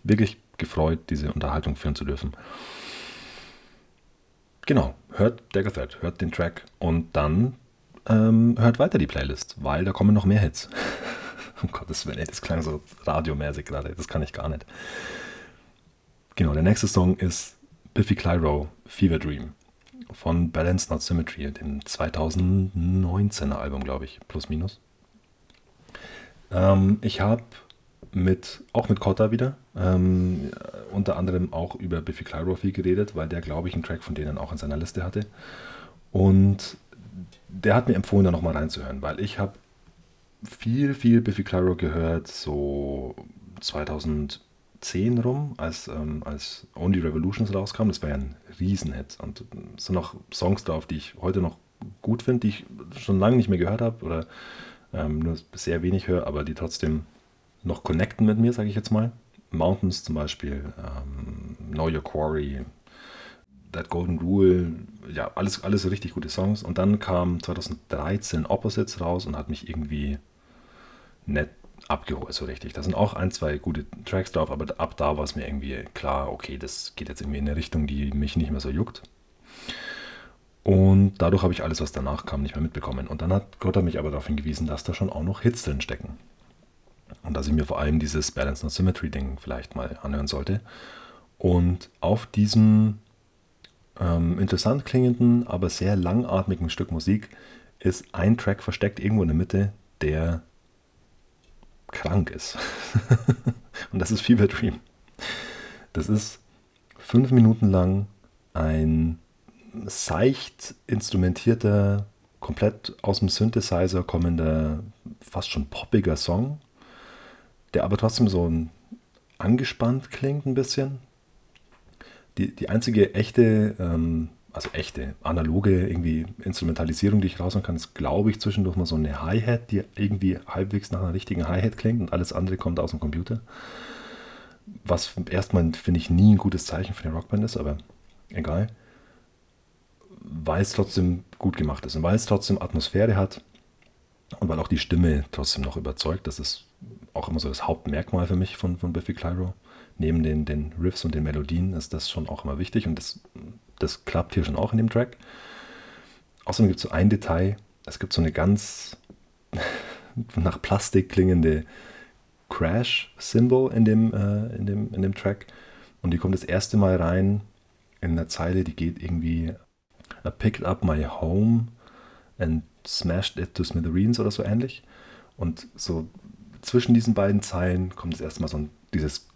wirklich gefreut, diese Unterhaltung führen zu dürfen. Genau, hört Dagger Thread, hört den Track und dann ähm, hört weiter die Playlist, weil da kommen noch mehr Hits. *laughs* um Gottes Willen, das klang so radiomäßig gerade, das kann ich gar nicht. Genau, der nächste Song ist Biffy Clyro, Fever Dream von Balance Not Symmetry, dem 2019er Album, glaube ich, plus minus. Ähm, ich habe mit, auch mit Kotta wieder, ähm, unter anderem auch über Biffy Clyro viel geredet, weil der, glaube ich, einen Track von denen auch in seiner Liste hatte. Und der hat mir empfohlen, da nochmal reinzuhören, weil ich habe viel, viel Biffy Clyro gehört, so 2010 rum, als, ähm, als Only Revolutions rauskam. Das war ja ein Riesenhit. Und es sind noch Songs drauf, die ich heute noch gut finde, die ich schon lange nicht mehr gehört habe oder ähm, nur sehr wenig höre, aber die trotzdem noch connecten mit mir, sage ich jetzt mal. Mountains zum Beispiel, ähm, Know Your Quarry, That Golden Rule, ja, alles, alles richtig gute Songs. Und dann kam 2013 Opposites raus und hat mich irgendwie nett abgeholt, so richtig. Da sind auch ein, zwei gute Tracks drauf, aber ab da war es mir irgendwie klar, okay, das geht jetzt irgendwie in eine Richtung, die mich nicht mehr so juckt. Und dadurch habe ich alles, was danach kam, nicht mehr mitbekommen. Und dann hat Gott mich aber darauf hingewiesen, dass da schon auch noch Hits drin stecken. Und dass ich mir vor allem dieses Balance and Symmetry Ding vielleicht mal anhören sollte. Und auf diesem ähm, interessant klingenden, aber sehr langatmigen Stück Musik ist ein Track versteckt irgendwo in der Mitte, der krank ist. *laughs* Und das ist Fever Dream. Das ist fünf Minuten lang ein seicht instrumentierter, komplett aus dem Synthesizer kommender, fast schon poppiger Song, der aber trotzdem so ein angespannt klingt ein bisschen die, die einzige echte, ähm, also echte, analoge irgendwie Instrumentalisierung, die ich raushauen kann, ist, glaube ich, zwischendurch mal so eine Hi-Hat, die irgendwie halbwegs nach einer richtigen Hi-Hat klingt und alles andere kommt aus dem Computer. Was erstmal, finde ich, nie ein gutes Zeichen für eine Rockband ist, aber egal. Weil es trotzdem gut gemacht ist und weil es trotzdem Atmosphäre hat und weil auch die Stimme trotzdem noch überzeugt. Das ist auch immer so das Hauptmerkmal für mich von, von Biffy Clyro neben den, den Riffs und den Melodien ist das schon auch immer wichtig und das, das klappt hier schon auch in dem Track. Außerdem gibt es so ein Detail, es gibt so eine ganz *laughs* nach Plastik klingende Crash-Symbol in, dem, äh, in, dem, in dem Track und die kommt das erste Mal rein in einer Zeile, die geht irgendwie I picked up my home and smashed it to smithereens oder so ähnlich. Und so zwischen diesen beiden Zeilen kommt das erste Mal so ein, dieses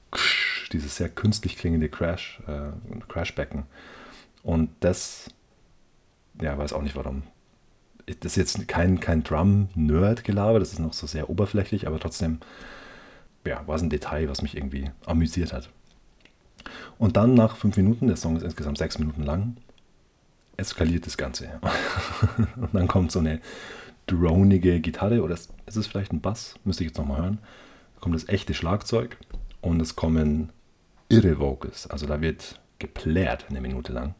dieses sehr künstlich klingende Crash, äh, Crashbecken. Und das, ja, weiß auch nicht warum. Das ist jetzt kein, kein Drum-Nerd-Gelaber, das ist noch so sehr oberflächlich, aber trotzdem, ja, war es ein Detail, was mich irgendwie amüsiert hat. Und dann nach fünf Minuten, der Song ist insgesamt sechs Minuten lang, eskaliert das Ganze. *laughs* Und dann kommt so eine dronige Gitarre, oder ist es vielleicht ein Bass, müsste ich jetzt nochmal hören. Da kommt das echte Schlagzeug und es kommen irre Vocals. Also da wird geplärt eine Minute lang.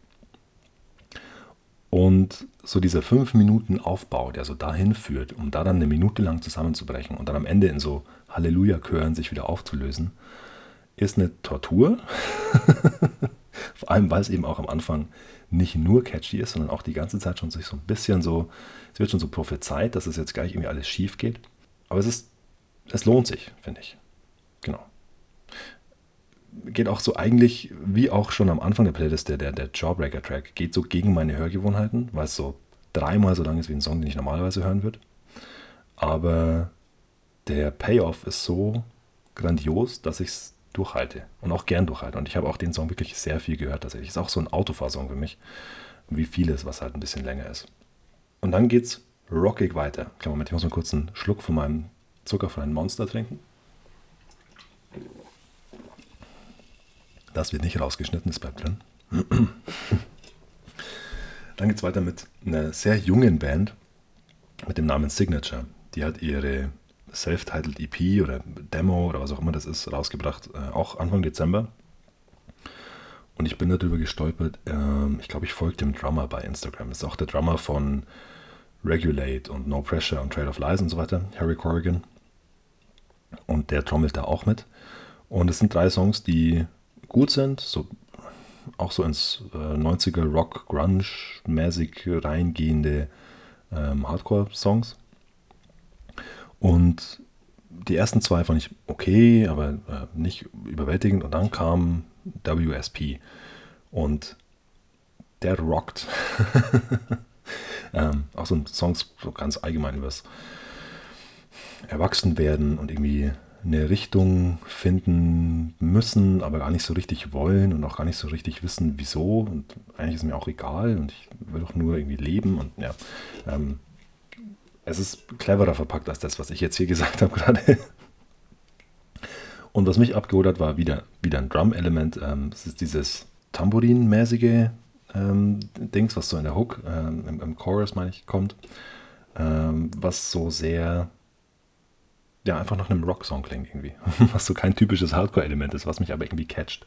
Und so dieser 5 Minuten Aufbau, der so dahin führt, um da dann eine Minute lang zusammenzubrechen und dann am Ende in so Halleluja-Chören sich wieder aufzulösen, ist eine Tortur. *laughs* Vor allem, weil es eben auch am Anfang nicht nur catchy ist, sondern auch die ganze Zeit schon sich so ein bisschen so, es wird schon so prophezeit, dass es jetzt gleich irgendwie alles schief geht. Aber es ist, es lohnt sich, finde ich. Genau geht auch so eigentlich, wie auch schon am Anfang der Playlist, der, der, der Jawbreaker-Track, geht so gegen meine Hörgewohnheiten, weil es so dreimal so lang ist wie ein Song, den ich normalerweise hören würde. Aber der Payoff ist so grandios, dass ich es durchhalte und auch gern durchhalte. Und ich habe auch den Song wirklich sehr viel gehört tatsächlich. Ist auch so ein Autofahrsong für mich, wie vieles, was halt ein bisschen länger ist. Und dann geht's rockig weiter. Moment, ich muss mal kurz einen Schluck von meinem zuckerfreien Monster trinken. Das wird nicht rausgeschnitten, das bleibt drin. Dann geht es weiter mit einer sehr jungen Band mit dem Namen Signature. Die hat ihre Self-Titled EP oder Demo oder was auch immer das ist, rausgebracht, äh, auch Anfang Dezember. Und ich bin darüber gestolpert. Ähm, ich glaube, ich folge dem Drummer bei Instagram. Das ist auch der Drummer von Regulate und No Pressure und Trade of Lies und so weiter, Harry Corrigan. Und der trommelt da auch mit. Und es sind drei Songs, die gut sind, so auch so ins äh, 90er Rock, Grunge-mäßig reingehende ähm, Hardcore-Songs. Und die ersten zwei fand ich okay, aber äh, nicht überwältigend. Und dann kam WSP und der rockt. *laughs* ähm, auch so ein Songs so ganz allgemein übers Erwachsenwerden und irgendwie eine Richtung finden müssen, aber gar nicht so richtig wollen und auch gar nicht so richtig wissen, wieso. Und eigentlich ist mir auch egal und ich will doch nur irgendwie leben und ja. Ähm, es ist cleverer verpackt als das, was ich jetzt hier *laughs* gesagt habe gerade. Und was mich abgeholt hat, war wieder, wieder ein Drum-Element. Ähm, das ist dieses Tambourin-mäßige ähm, Dings, was so in der Hook, ähm, im, im, Chorus, meine ich, kommt. Ähm, was so sehr, ja, einfach nach einem Rock-Song klingt irgendwie. *laughs* was so kein typisches Hardcore-Element ist, was mich aber irgendwie catcht.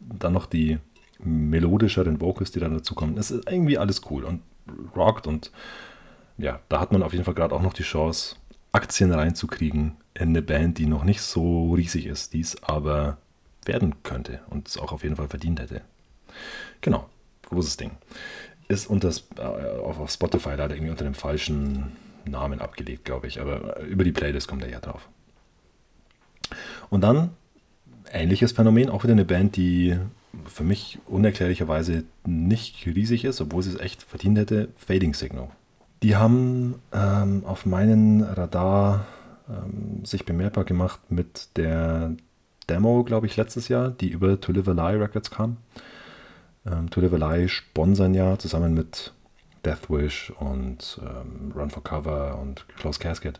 Dann noch die melodischeren Vocals, die dann dazu kommen. Es ist irgendwie alles cool und rockt und ja, da hat man auf jeden Fall gerade auch noch die Chance, Aktien reinzukriegen in eine Band, die noch nicht so riesig ist, die es aber werden könnte und es auch auf jeden Fall verdient hätte. Genau, großes Ding. Ist unter, äh, auf Spotify leider irgendwie unter dem falschen Namen abgelegt, glaube ich, aber über die Playlist kommt er ja drauf. Und dann, ähnliches Phänomen, auch wieder eine Band, die für mich unerklärlicherweise nicht riesig ist, obwohl sie es echt verdient hätte, Fading Signal. Die haben ähm, auf meinen Radar ähm, sich bemerkbar gemacht mit der Demo, glaube ich, letztes Jahr, die über To Live a Lie Records kam. Ähm, to Live a Lie sponsern ja zusammen mit Deathwish und ähm, Run for Cover und Close Casket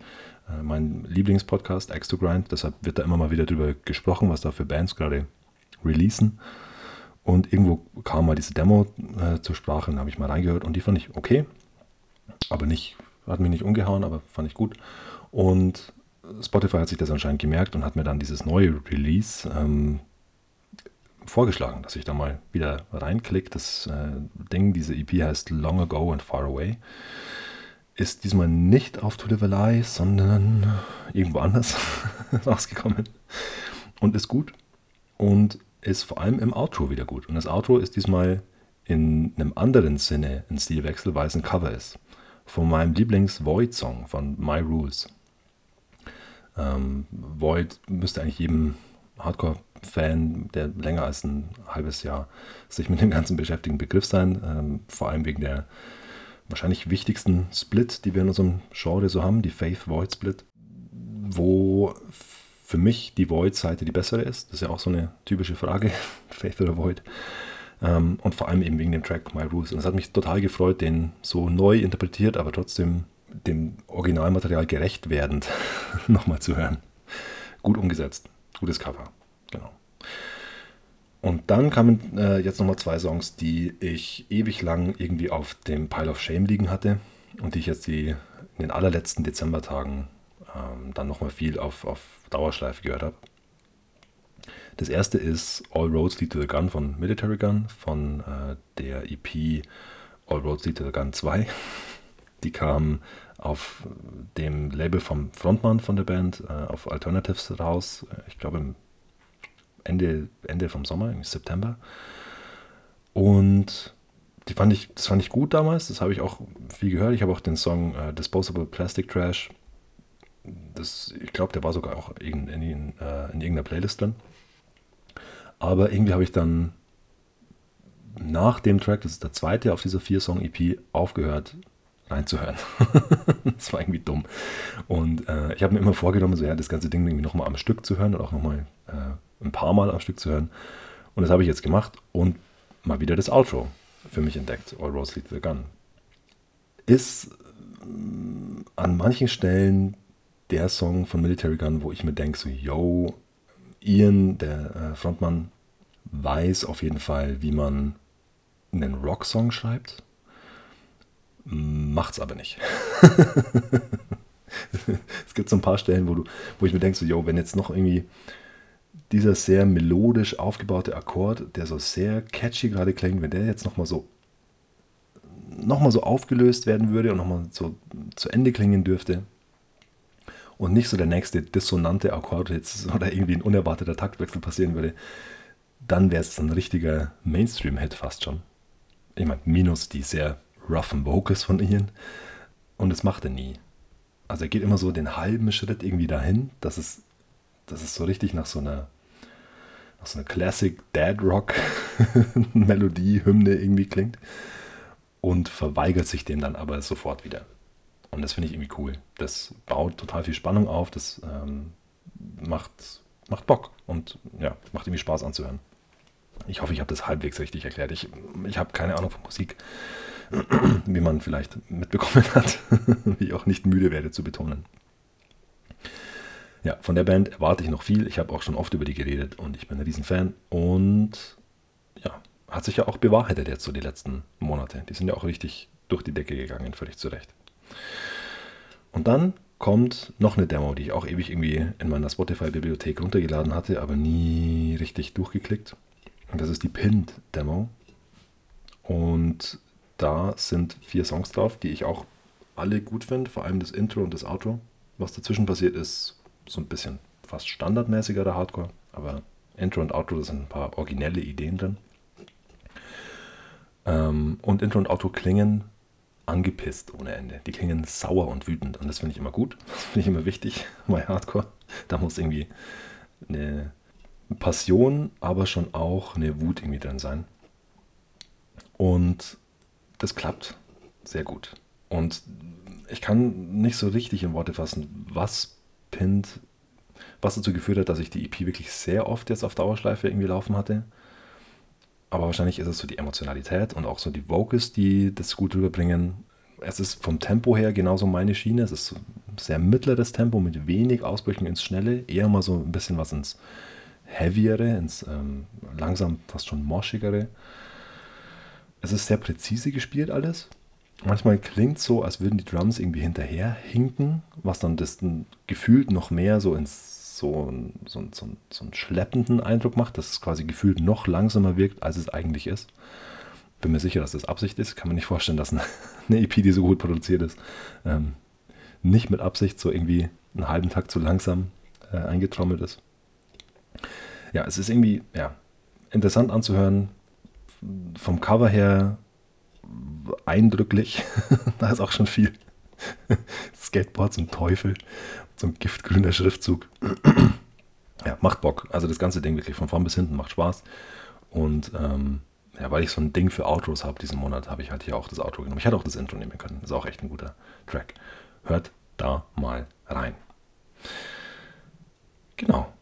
äh, mein Lieblingspodcast, X to Grind. Deshalb wird da immer mal wieder drüber gesprochen, was da für Bands gerade releasen. Und irgendwo kam mal diese Demo äh, zur Sprache, und habe ich mal reingehört und die fand ich okay aber nicht, hat mich nicht umgehauen, aber fand ich gut. Und Spotify hat sich das anscheinend gemerkt und hat mir dann dieses neue Release ähm, vorgeschlagen, dass ich da mal wieder reinklicke. Das äh, Ding, diese EP heißt Long Ago and Far Away. Ist diesmal nicht auf To Live a Lie, sondern irgendwo anders *laughs* rausgekommen. Und ist gut. Und ist vor allem im Outro wieder gut. Und das Outro ist diesmal in einem anderen Sinne ein Stilwechsel, weil es ein Cover ist von meinem Lieblings-Void-Song von My Rules. Ähm, Void müsste eigentlich jedem Hardcore-Fan, der länger als ein halbes Jahr sich mit dem Ganzen beschäftigen, Begriff sein. Ähm, vor allem wegen der wahrscheinlich wichtigsten Split, die wir in unserem Genre so haben, die Faith-Void-Split, wo für mich die Void-Seite die bessere ist. Das ist ja auch so eine typische Frage, *laughs* Faith oder Void. Ähm, und vor allem eben wegen dem Track My Rules. Und es hat mich total gefreut, den so neu interpretiert, aber trotzdem dem Originalmaterial gerecht werdend *laughs* nochmal zu hören. Gut umgesetzt. Gutes Cover. Genau. Und dann kamen äh, jetzt nochmal zwei Songs, die ich ewig lang irgendwie auf dem Pile of Shame liegen hatte und die ich jetzt die, in den allerletzten Dezembertagen ähm, dann nochmal viel auf, auf Dauerschleife gehört habe. Das erste ist All Roads Lead to the Gun von Military Gun, von äh, der EP All Roads Lead to the Gun 2. Die kam auf dem Label vom Frontmann von der Band, äh, auf Alternatives raus. Ich glaube Ende, Ende vom Sommer, September. Und die fand ich, das fand ich gut damals, das habe ich auch viel gehört. Ich habe auch den Song äh, Disposable Plastic Trash. Das, ich glaube, der war sogar auch in, in, in, äh, in irgendeiner Playlist drin. Aber irgendwie habe ich dann nach dem Track, das ist der zweite auf dieser Vier-Song-EP, aufgehört reinzuhören. *laughs* das war irgendwie dumm. Und äh, ich habe mir immer vorgenommen, so ja, das ganze Ding irgendwie nochmal am Stück zu hören und auch nochmal äh, ein paar Mal am Stück zu hören. Und das habe ich jetzt gemacht und mal wieder das Outro für mich entdeckt, All Roads Lead the Gun. Ist äh, an manchen Stellen der Song von Military Gun, wo ich mir denke, so, yo, Ian, der äh, Frontmann, weiß auf jeden Fall, wie man einen Rocksong schreibt. Macht's aber nicht. *laughs* es gibt so ein paar Stellen, wo, du, wo ich mir denke, so, yo, wenn jetzt noch irgendwie dieser sehr melodisch aufgebaute Akkord, der so sehr catchy gerade klingt, wenn der jetzt nochmal so nochmal so aufgelöst werden würde und nochmal so zu Ende klingen dürfte und nicht so der nächste dissonante Akkord jetzt *laughs* oder irgendwie ein unerwarteter Taktwechsel passieren würde, dann wäre es ein richtiger Mainstream-Hit fast schon. Ich meine, minus die sehr roughen Vocals von Ian. Und das macht er nie. Also er geht immer so den halben Schritt irgendwie dahin, dass es, dass es so richtig nach so einer, nach so einer Classic Dad Rock *laughs* Melodie, Hymne irgendwie klingt. Und verweigert sich dem dann aber sofort wieder. Und das finde ich irgendwie cool. Das baut total viel Spannung auf, das ähm, macht, macht Bock und ja, macht irgendwie Spaß anzuhören. Ich hoffe, ich habe das halbwegs richtig erklärt. Ich, ich habe keine Ahnung von Musik, *clears throat* wie man vielleicht mitbekommen hat, *laughs* wie ich auch nicht müde werde zu betonen. Ja, von der Band erwarte ich noch viel. Ich habe auch schon oft über die geredet und ich bin ein Riesenfan. Und ja, hat sich ja auch bewahrheitet jetzt so die letzten Monate. Die sind ja auch richtig durch die Decke gegangen, völlig zu Recht. Und dann kommt noch eine Demo, die ich auch ewig irgendwie in meiner Spotify-Bibliothek runtergeladen hatte, aber nie richtig durchgeklickt. Und das ist die Pinned-Demo. Und da sind vier Songs drauf, die ich auch alle gut finde, vor allem das Intro und das Outro. Was dazwischen passiert, ist so ein bisschen fast standardmäßiger Hardcore, aber Intro und Outro, da sind ein paar originelle Ideen drin. Ähm, und Intro und Outro klingen angepisst ohne Ende. Die klingen sauer und wütend und das finde ich immer gut. *laughs* Das finde ich immer wichtig *laughs* bei Hardcore. Da muss irgendwie eine Passion, aber schon auch eine Wut irgendwie drin sein. Und das klappt sehr gut. Und ich kann nicht so richtig in Worte fassen, was Pint, was dazu geführt hat, dass ich die EP wirklich sehr oft jetzt auf Dauerschleife irgendwie laufen hatte. Aber wahrscheinlich ist es so die Emotionalität und auch so die Vocals, die das gut rüberbringen. Es ist vom Tempo her genauso meine Schiene. Es ist sehr mittleres Tempo mit wenig Ausbrüchen ins Schnelle. Eher mal so ein bisschen was ins Heaviere, ins ähm, langsam fast schon moschigere. Es ist sehr präzise gespielt alles. Manchmal klingt so, als würden die Drums irgendwie hinterher hinken, was dann das gefühlt noch mehr so ins so, so, so, so einen schleppenden Eindruck macht, dass es quasi gefühlt noch langsamer wirkt, als es eigentlich ist. Bin mir sicher, dass das Absicht ist. Kann mir nicht vorstellen, dass *laughs* eine, eine EP, die so gut produziert ist, ähm, nicht mit Absicht so irgendwie einen halben Takt zu langsam äh, eingetrommelt ist ja, es ist irgendwie ja, interessant anzuhören. Vom Cover her eindrücklich. *laughs* da ist auch schon viel Skateboard zum Teufel, ein giftgrüner Schriftzug. *clears throat* ja, macht Bock. Also das ganze Ding wirklich von vorn bis hinten macht Spaß. Und ähm, ja, weil ich so ein Ding für Outros habe diesen Monat, habe ich halt hier auch das Outro genommen. Ich hätte auch das Intro nehmen können. Ist auch echt ein guter Track. Hört da mal rein. Genau.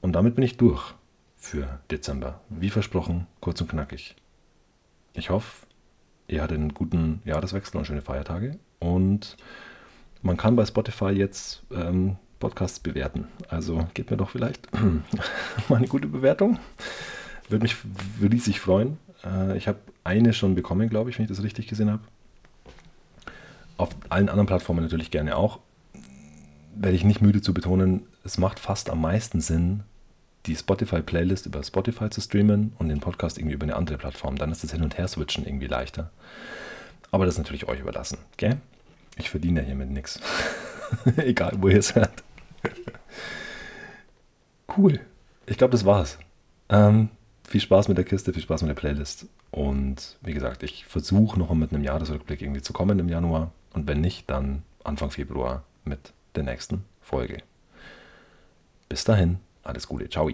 Und damit bin ich durch für Dezember. Wie versprochen, kurz und knackig. Ich hoffe, ihr hattet einen guten Jahreswechsel und schöne Feiertage. Und man kann bei Spotify jetzt ähm, Podcasts bewerten. Also gebt mir doch vielleicht *clears throat* mal eine gute Bewertung. Würde mich riesig freuen. Äh, ich habe eine schon bekommen, glaube ich, wenn ich das richtig gesehen habe. Auf allen anderen Plattformen natürlich gerne auch. Werde ich nicht müde zu betonen, es macht fast am meisten Sinn, die Spotify-Playlist über Spotify zu streamen und den Podcast irgendwie über eine andere Plattform. Dann ist das Hin- und Her-Switchen irgendwie leichter. Aber das ist natürlich euch überlassen. Gell? Ich verdiene ja hiermit nichts. *laughs* Egal, wo ihr es hört. cool. Ich glaube, das war's. Ähm, viel Spaß mit der Kiste, viel Spaß mit der Playlist. Und wie gesagt, ich versuche noch mit einem Jahresrückblick irgendwie zu kommen im Januar. Und wenn nicht, dann Anfang Februar mit der nächsten Folge. Bis dahin. Alles Gute. Ciao.